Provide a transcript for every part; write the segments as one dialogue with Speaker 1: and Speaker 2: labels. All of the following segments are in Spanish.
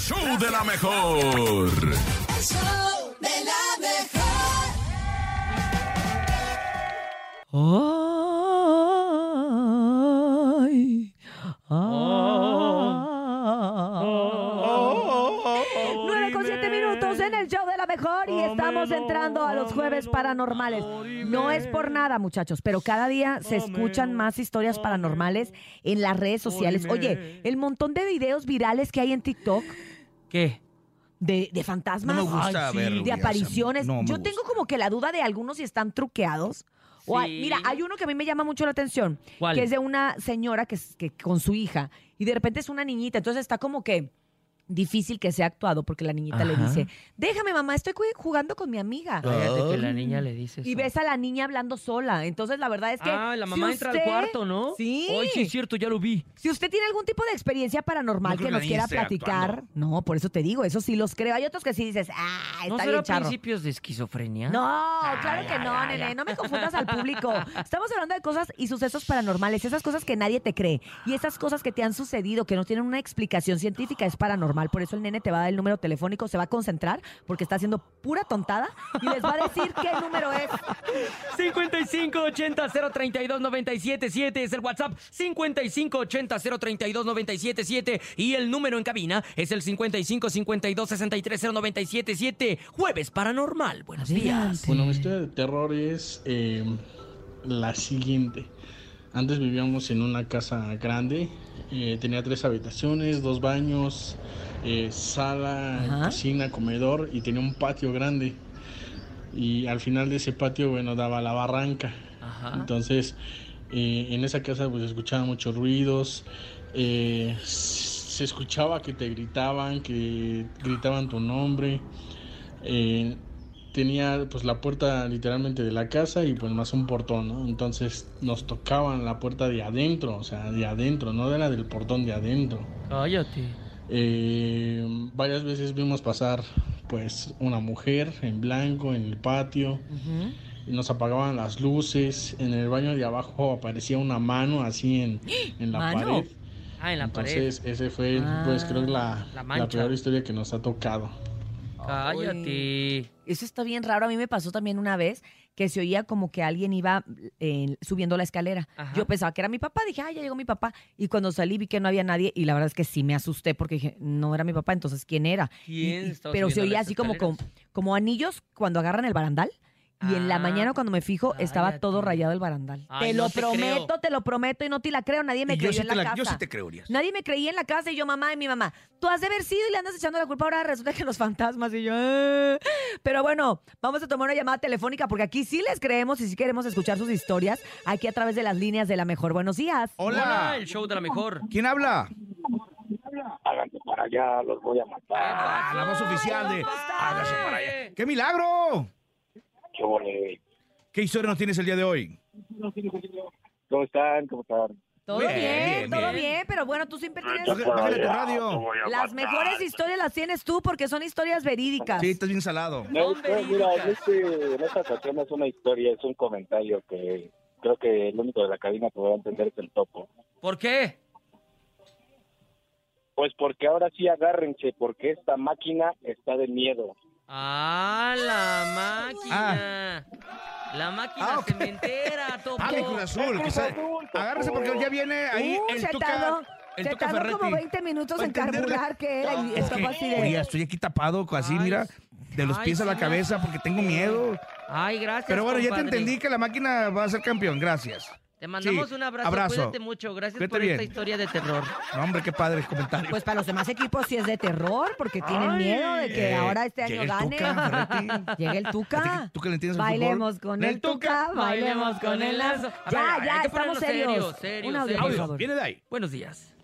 Speaker 1: show de la mejor.
Speaker 2: El show de la mejor.
Speaker 3: Ay. Nueve con siete minutos en el show de la mejor y estamos entrando a los jueves paranormales. No es por nada, muchachos, pero cada día se escuchan más historias paranormales en las redes sociales. Oye, el montón de videos virales que hay en TikTok
Speaker 4: ¿Qué?
Speaker 3: de, de fantasmas,
Speaker 5: No me gusta
Speaker 3: Ay, sí,
Speaker 5: verlo,
Speaker 3: de
Speaker 5: ya,
Speaker 3: apariciones.
Speaker 5: no me
Speaker 3: Yo
Speaker 5: gusta.
Speaker 3: tengo como que la duda de algunos si están truqueados. O hay-
Speaker 4: Sí.
Speaker 3: mira, hay uno que a mí me llama mucho la atención,
Speaker 4: ¿Cuál?
Speaker 3: que es de una señora que, es- que con su hija y de repente es una niñita, entonces está como que difícil que sea actuado porque la niñita le dice, déjame mamá, estoy jugando con mi amiga.
Speaker 4: Cállate que la niña le dice eso.
Speaker 3: Y ves a la niña hablando sola. Entonces, la verdad es que.
Speaker 4: Ah, la
Speaker 3: si
Speaker 4: mamá entra al cuarto, ¿no?
Speaker 3: Sí.
Speaker 4: Ay, sí, es cierto, ya lo vi.
Speaker 3: Si usted tiene algún tipo de experiencia paranormal
Speaker 5: No
Speaker 3: que
Speaker 5: que
Speaker 3: nos quiera platicar,
Speaker 5: actuando.
Speaker 3: no, por eso te digo, eso sí los creo. Hay otros que sí dices, ah,
Speaker 4: ¿No
Speaker 3: está
Speaker 4: será
Speaker 3: bien charro.
Speaker 4: principios de esquizofrenia?
Speaker 3: No, claro que no, nene. No me confundas al público. Estamos hablando de cosas y sucesos paranormales, esas cosas que nadie te cree y esas cosas que te han sucedido, que no tienen una explicación científica, es paranormal. Por eso el nene te va a dar el número telefónico, se va a concentrar porque está haciendo pura tontada y les va a decir qué número es.
Speaker 4: 5580-032-977 es el WhatsApp. 5580-032-977 y el número en cabina es el 5552-630977. Jueves Paranormal. Buenos días.
Speaker 6: Bueno, mi historia de terror es eh, la siguiente. Antes vivíamos en una casa grande, eh, tenía tres habitaciones, dos baños, eh, sala,
Speaker 3: Ajá.
Speaker 6: cocina, comedor y tenía un patio grande. Y al final de ese patio, bueno, daba la barranca.
Speaker 4: Ajá.
Speaker 6: Entonces, eh, en esa casa pues escuchaban muchos ruidos, eh, se escuchaba que te gritaban, que gritaban tu nombre. eh, tenía pues la puerta literalmente de la casa y pues más un portón, ¿no? Entonces nos tocaban la puerta de adentro, o sea, de adentro, no de la del portón de adentro.
Speaker 4: Cállate.
Speaker 6: Eh, varias veces vimos pasar pues una mujer en blanco en el patio y nos apagaban las luces. En el baño de abajo aparecía una mano así en, en la
Speaker 3: ¿Mano?
Speaker 6: pared.
Speaker 4: Ah, en la
Speaker 6: Entonces ese fue pues
Speaker 3: Ah,
Speaker 6: creo que la,
Speaker 4: la
Speaker 6: la peor historia que nos ha tocado.
Speaker 4: pared. Cállate.
Speaker 3: Eso está bien raro. A mí me pasó también una vez que se oía como que alguien iba eh, subiendo la escalera.
Speaker 4: Ajá.
Speaker 3: Yo pensaba que era mi papá. Dije, ay, ya llegó mi papá. Y cuando salí vi que no había nadie. Y la verdad es que sí me asusté porque dije, no era mi papá. Entonces, ¿quién era?
Speaker 4: ¿Quién
Speaker 3: Y- pero se oía así como, como, como anillos cuando agarran el barandal. Y en la
Speaker 4: Ah,
Speaker 3: mañana cuando me fijo estaba
Speaker 4: cállate.
Speaker 3: todo rayado el barandal.
Speaker 4: Ay,
Speaker 3: te
Speaker 4: no
Speaker 3: lo
Speaker 4: te
Speaker 3: prometo,
Speaker 4: creo.
Speaker 3: te lo prometo y no te la creo. Nadie me
Speaker 5: Y yo
Speaker 3: creyó
Speaker 5: sí
Speaker 3: en
Speaker 5: te
Speaker 3: la,
Speaker 5: la-
Speaker 3: casa.
Speaker 5: yo sí te creo, Urias.
Speaker 3: Nadie me creía en la casa y yo, mamá, y mi mamá, tú has de haber sido y le andas echando la culpa ahora, resulta que los fantasmas y yo. "Eh". Pero bueno, vamos a tomar una llamada telefónica porque aquí sí les creemos y sí queremos escuchar sus historias aquí a través de las líneas de la mejor. Buenos días.
Speaker 4: Hola,
Speaker 5: Hola.
Speaker 4: el show de la mejor.
Speaker 5: ¿Quién habla?
Speaker 7: háganse para allá, los voy a matar.
Speaker 5: Ah, la voz oficial de. Hágase para allá. ¡Qué milagro!
Speaker 7: Qué bonito.
Speaker 5: ¿Qué historia nos tienes el día de hoy?
Speaker 7: ¿Cómo están? ¿Cómo están?
Speaker 3: Todo
Speaker 5: Bien,
Speaker 3: bien,
Speaker 5: bien,
Speaker 3: todo
Speaker 5: bien.
Speaker 3: bien, pero bueno, tú siempre tienes...
Speaker 5: Bájale- bájale tu radio.
Speaker 3: Las mejores historias las tienes tú porque son historias verídicas.
Speaker 5: Sí, estás bien salado.
Speaker 7: No, mira, en, este, en esta ocasión es una historia, es un comentario que creo que el único de la cabina que va a entender es el topo.
Speaker 4: ¿Por qué?
Speaker 7: Pues porque ahora sí agárrense, porque esta máquina está de miedo.
Speaker 4: Ah, la máquina. La máquina
Speaker 5: Ah, ok.
Speaker 4: cementera, topo.
Speaker 5: Ah, de Cruz Azul. sabe- Agárrese porque ya viene ahí
Speaker 3: Uh,
Speaker 5: el
Speaker 3: se
Speaker 5: Tuca.
Speaker 3: tardó,
Speaker 5: el
Speaker 3: se
Speaker 5: Tuca
Speaker 3: tardó
Speaker 5: Ferretti.
Speaker 3: como 20 minutos en carburar que era y
Speaker 5: Es
Speaker 3: estaba así de...
Speaker 5: Urias, estoy aquí tapado, así,
Speaker 4: Ay,
Speaker 5: mira, de los
Speaker 4: ay,
Speaker 5: pies a la
Speaker 4: sí,
Speaker 5: cabeza porque tengo miedo.
Speaker 4: Ay, gracias.
Speaker 5: Pero bueno, ya te entendí que la máquina va a ser campeón. Gracias.
Speaker 4: Te mandamos
Speaker 5: Sí,
Speaker 4: un abrazo.
Speaker 5: abrazo.
Speaker 4: Cuídate mucho. Gracias
Speaker 5: Cuídate
Speaker 4: por esta
Speaker 5: bien.
Speaker 4: historia de terror.
Speaker 5: No, hombre, qué padre comentario.
Speaker 3: Pues para los demás equipos sí es de terror porque tienen
Speaker 4: Ay.
Speaker 3: miedo de que
Speaker 5: Eh,
Speaker 3: ahora este año
Speaker 5: el
Speaker 3: gane. Llega el
Speaker 5: ¿A ti
Speaker 3: Tuca.
Speaker 5: que- ¿Tú que le entiendes
Speaker 3: Bailemos
Speaker 5: fútbol?
Speaker 3: con el Tuca, bailemos con el lazo.
Speaker 4: A
Speaker 3: Ya,
Speaker 4: ver,
Speaker 3: ya, estamos serios.
Speaker 4: serios,
Speaker 3: Un audio,
Speaker 5: viene de ahí.
Speaker 4: Buenos días.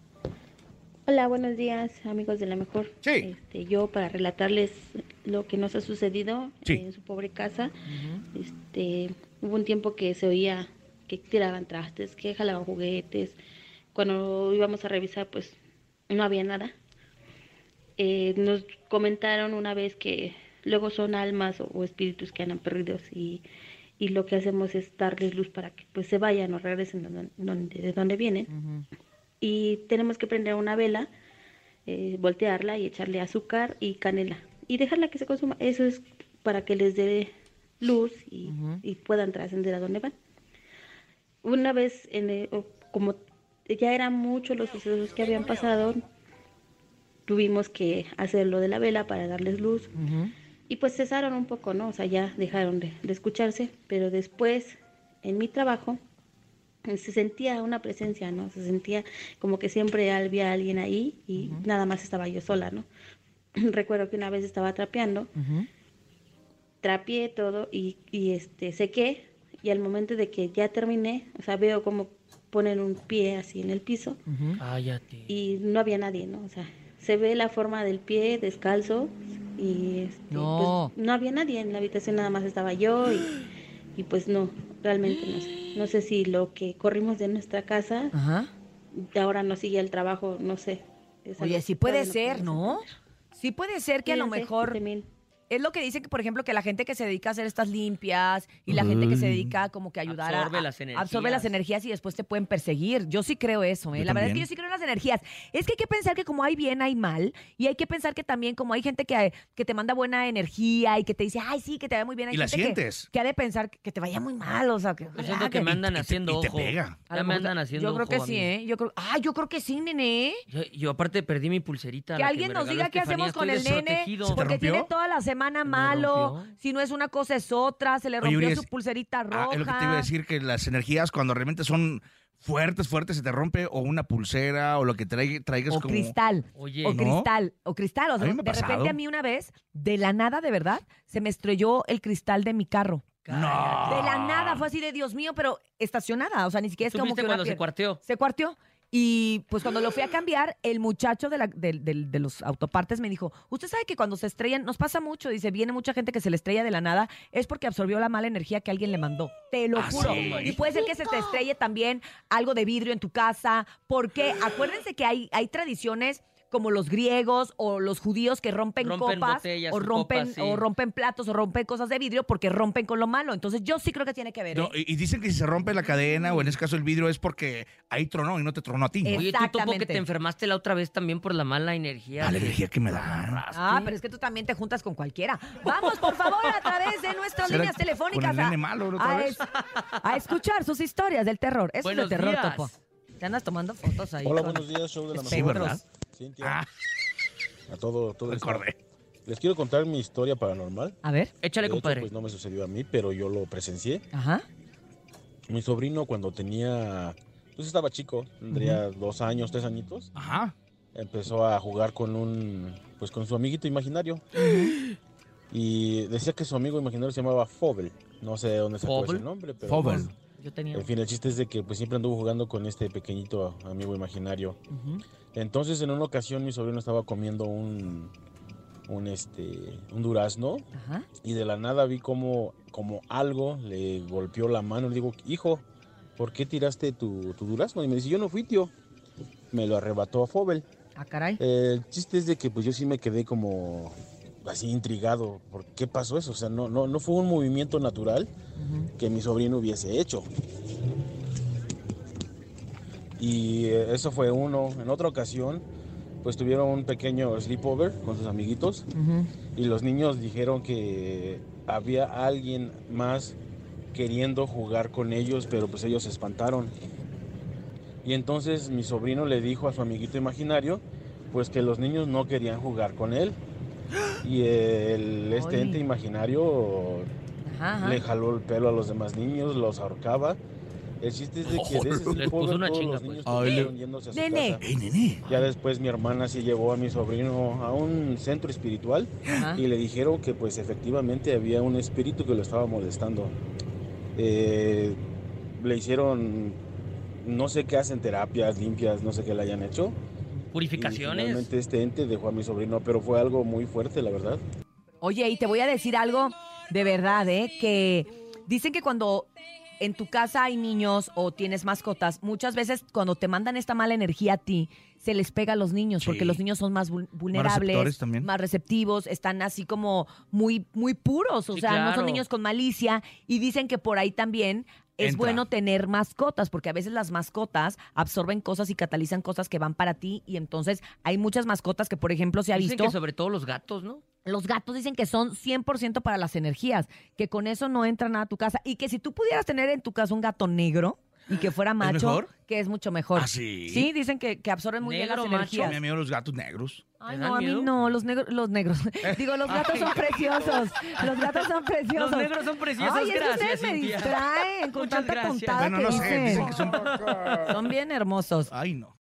Speaker 8: Hola, buenos días, amigos de la mejor.
Speaker 5: Sí.
Speaker 8: Este, yo para relatarles lo que nos ha sucedido
Speaker 5: Sí.
Speaker 8: en su pobre casa. Este, hubo un tiempo que se oía que tiraban trastes, que jalaban juguetes. Cuando íbamos a revisar, pues no había nada. Eh, nos comentaron una vez que luego son almas o, o espíritus que andan perdidos y, y lo que hacemos es darles luz para que pues se vayan o regresen donde- donde- de donde vienen y tenemos que prender una vela eh, voltearla y echarle azúcar y canela y dejarla que se consuma. Eso es para que les dé luz y, y puedan trascender a donde van. Una vez, en el- como ya eran muchos los sucesos que habían pasado, tuvimos que hacer lo de la vela para darles luz. Y pues cesaron un poco, ¿no? O sea, ya dejaron de, de escucharse, pero después, en mi trabajo, se sentía una presencia, ¿no? Se sentía como que siempre había alguien ahí y nada más estaba yo sola, ¿no? Recuerdo que una vez estaba trapeando, trapié todo y, y este, sequé y al momento de que ya terminé, o sea, veo como ponen un pie así en el piso
Speaker 4: Cállate.
Speaker 8: y no había nadie, ¿no? O sea, se ve la forma del pie descalzo y este,
Speaker 3: No.
Speaker 8: pues, no había nadie en la habitación, nada más estaba yo y, y pues no, realmente no sé. No sé si lo que corrimos de nuestra casa
Speaker 3: Ajá.
Speaker 8: ahora nos sigue el trabajo, no sé.
Speaker 3: Oye, sí puede ser, ¿no? Sí puede ser que a lo mejor...
Speaker 8: también.
Speaker 3: Es lo que dicen que, por ejemplo, que la gente que se dedica a hacer estas limpias y la gente que se dedica como que ayudar a-
Speaker 4: Absorbe
Speaker 3: a,
Speaker 4: las
Speaker 3: absorbe las
Speaker 4: energías.
Speaker 3: energías y después te pueden perseguir. Yo sí creo eso, ¿eh? La verdad es que yo sí creo en las energías. Es que hay que pensar que como hay bien, hay mal. Y hay que pensar que también como hay gente que, que te manda buena energía y que te dice, ay, sí, que te vaya muy bien. Hay
Speaker 5: Y la
Speaker 3: gente que-
Speaker 5: sientes.
Speaker 3: Que, ha de pensar que te vaya muy mal, o sea, que...
Speaker 4: Yo siento que me andan haciendo
Speaker 5: y te
Speaker 4: ojo.
Speaker 5: pega.
Speaker 4: Ya me andan haciendo
Speaker 3: Yo creo que sí. ¿eh? Yo creo... Ah, yo creo que sí, nene.
Speaker 4: Yo, yo aparte perdí mi pulserita.
Speaker 3: Que
Speaker 4: la
Speaker 3: alguien nos diga qué hacemos con el nene,
Speaker 4: desprotegido.
Speaker 5: ¿Se te
Speaker 3: porque tiene toda la semana
Speaker 4: me
Speaker 3: malo.
Speaker 4: rompió.
Speaker 3: Si no es una cosa es otra, se le
Speaker 5: Oye,
Speaker 3: rompió su pulserita roja.
Speaker 5: Ah, es lo que te iba a decir, que las energías cuando realmente son fuertes, fuertes, se te rompe o una pulsera o lo que traig- traigas
Speaker 3: O
Speaker 5: como...
Speaker 3: cristal.
Speaker 4: Oye,
Speaker 3: o
Speaker 5: ¿no?
Speaker 3: cristal. O cristal. O sea,
Speaker 5: A mí me ha
Speaker 3: de
Speaker 5: pasado.
Speaker 3: repente a mí una vez, de la nada, de verdad, se me estrelló el cristal de mi carro.
Speaker 5: No.
Speaker 3: De la nada, fue así de Dios mío, pero estacionada. O sea, ni siquiera es como
Speaker 4: ¿Supiste
Speaker 3: que una
Speaker 4: cuando se cuarteó?
Speaker 3: Se cuarteó. Y pues cuando lo fui a cambiar, el muchacho de, la- de los autopartes me dijo, usted sabe que cuando se estrellan, nos pasa mucho, dice, viene mucha gente que se le estrella de la nada, es porque absorbió la mala energía que alguien le mandó. Te lo
Speaker 5: ¿Ah,
Speaker 3: juro.
Speaker 5: sí?
Speaker 3: Y puede ser que se te estrelle también algo de vidrio en tu casa, porque acuérdense que hay, hay tradiciones como los griegos o los judíos que rompen,
Speaker 4: Rompen
Speaker 3: copas
Speaker 4: botellas
Speaker 3: o rompen
Speaker 4: copas, sí.
Speaker 3: o rompen platos o rompen cosas de vidrio porque rompen con lo malo. Entonces yo sí creo que tiene que ver.
Speaker 5: No,
Speaker 3: ¿eh?
Speaker 5: y y dicen que si se rompe la cadena o en este caso el vidrio es porque ahí tronó y no te tronó a ti.
Speaker 3: Eh,
Speaker 4: Oye, tú topo que te enfermaste la otra vez también por la mala energía.
Speaker 5: La energía que me da.
Speaker 3: Ah, pero es que tú también te juntas con cualquiera. Vamos, por favor, a través de nuestras
Speaker 5: ¿Será
Speaker 3: líneas telefónicas
Speaker 5: con el nene malo otra
Speaker 3: a
Speaker 5: vez?
Speaker 3: es- a escuchar sus historias del terror. Eso es de terror,
Speaker 4: días.
Speaker 3: Topo. Te andas tomando fotos ahí.
Speaker 1: Hola,
Speaker 3: con
Speaker 1: buenos días, show de la
Speaker 5: Sí. ¿verdad?
Speaker 1: Cintia,
Speaker 5: Ah,
Speaker 1: a todo, todo el
Speaker 5: recordé.
Speaker 1: Les quiero contar mi historia paranormal.
Speaker 3: A ver.
Speaker 4: Échale,
Speaker 1: De hecho,
Speaker 4: compadre.
Speaker 1: pues no me sucedió a mí, pero yo lo presencié.
Speaker 3: Ajá.
Speaker 1: Mi sobrino cuando tenía, pues estaba chico, tendría dos años, tres añitos,
Speaker 5: Ajá.
Speaker 1: empezó a jugar con un, pues con su amiguito imaginario. Y decía que su amigo imaginario se llamaba Fobel. No sé de dónde sacó ese nombre, pero
Speaker 5: Fobel.
Speaker 1: pues,
Speaker 4: Yo tenía.
Speaker 1: en fin, el chiste es de que pues siempre anduvo jugando con este pequeñito amigo imaginario. Entonces, en una ocasión, mi sobrino estaba comiendo un, un, este, un durazno
Speaker 3: Ajá.
Speaker 1: y de la nada vi como, como algo le golpeó la mano. Le digo, hijo, ¿por qué tiraste tu, tu durazno? Y me dice, yo no fui, tío. Me lo arrebató a Fobel.
Speaker 3: Ah, caray.
Speaker 1: El chiste es de que pues yo sí me quedé como así intrigado. ¿Por qué pasó eso? O sea, no, no, no fue un movimiento natural que mi sobrino hubiese hecho. Y eh, eso fue uno. En otra ocasión, pues tuvieron un pequeño sleepover con sus amiguitos y los niños dijeron que había alguien más queriendo jugar con ellos, pero pues ellos se espantaron. Y entonces mi sobrino le dijo a su amiguito imaginario, pues que los niños no querían jugar con él. Y el, este
Speaker 3: Ay.
Speaker 1: ente imaginario
Speaker 3: Ajá, ajá.
Speaker 1: le jaló el pelo a los demás niños, los ahorcaba. El chiste es de que de ese
Speaker 4: puso una
Speaker 1: todos
Speaker 4: chinga,
Speaker 1: los
Speaker 4: pues.
Speaker 1: niños
Speaker 5: Ay, le-
Speaker 1: terminaron yéndose a su
Speaker 3: Nene.
Speaker 1: casa.
Speaker 5: ¡Ey, nene!
Speaker 1: Ya después mi hermana sí llevó a mi sobrino a un centro espiritual
Speaker 3: Ajá.
Speaker 1: y le dijeron que pues efectivamente había un espíritu que lo estaba molestando. Eh, le hicieron, no sé qué hacen, terapias limpias, no sé qué le hayan hecho. Y
Speaker 4: Purificaciones.
Speaker 1: este ente dejó a mi sobrino, pero fue algo muy fuerte, la verdad.
Speaker 3: Oye, y te voy a decir algo de verdad, ¿eh? Que dicen que cuando en tu casa hay niños o tienes mascotas, muchas veces cuando te mandan esta mala energía a ti, se les pega a los niños,
Speaker 5: Sí.
Speaker 3: porque los niños son más vul- vulnerables,
Speaker 5: también.
Speaker 3: más receptivos, están así como muy, muy puros, o
Speaker 4: Sí,
Speaker 3: sea, no son niños con malicia, y dicen que por ahí también es
Speaker 5: Entra.
Speaker 3: bueno tener mascotas, porque a veces las mascotas absorben cosas y catalizan cosas que van para ti, y entonces hay muchas mascotas que, por ejemplo, se ha
Speaker 4: Dicen
Speaker 3: visto,
Speaker 4: que sobre todo los gatos, ¿no?
Speaker 3: los gatos dicen que son 100% para las energías, que con eso no entra nada a tu casa, y que si tú pudieras tener en tu casa un gato negro y que fuera macho,
Speaker 5: mejor?
Speaker 3: que es mucho mejor.
Speaker 5: ¿Ah, sí?
Speaker 3: Sí, dicen que, que absorben muy bien las
Speaker 4: macho.
Speaker 3: energías.
Speaker 5: Los gatos negros.
Speaker 3: Ay,
Speaker 4: ¿Te
Speaker 3: no, a mí
Speaker 4: miedo?
Speaker 3: no, los negros, los negros. Digo, los gatos son preciosos. Los gatos son preciosos.
Speaker 4: Los negros son preciosos,
Speaker 3: Ay, es que
Speaker 4: gracias,
Speaker 3: ustedes me distraen con
Speaker 4: Muchas
Speaker 3: tanta
Speaker 4: gracias.
Speaker 3: tontada
Speaker 5: Bueno,
Speaker 3: que
Speaker 5: no sé,
Speaker 3: dicen.
Speaker 5: dicen que son...
Speaker 3: Son bien hermosos.
Speaker 5: Ay, no.